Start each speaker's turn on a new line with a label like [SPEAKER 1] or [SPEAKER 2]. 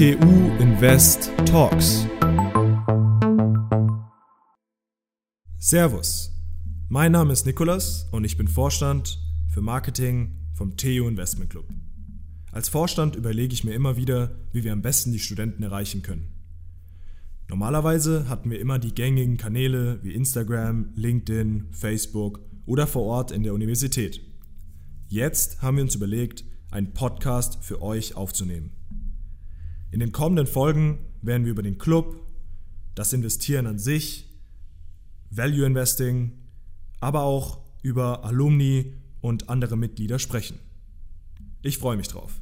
[SPEAKER 1] TU Invest Talks. Servus, mein Name ist Nikolas und ich bin Vorstand für Marketing vom TU Investment Club. Als Vorstand überlege ich mir immer wieder, wie wir am besten die Studenten erreichen können. Normalerweise hatten wir immer die gängigen Kanäle wie Instagram, LinkedIn, Facebook oder vor Ort in der Universität. Jetzt haben wir uns überlegt, einen Podcast für euch aufzunehmen. In den kommenden Folgen werden wir über den Club, das Investieren an sich, Value Investing, aber auch über Alumni und andere Mitglieder sprechen. Ich freue mich drauf.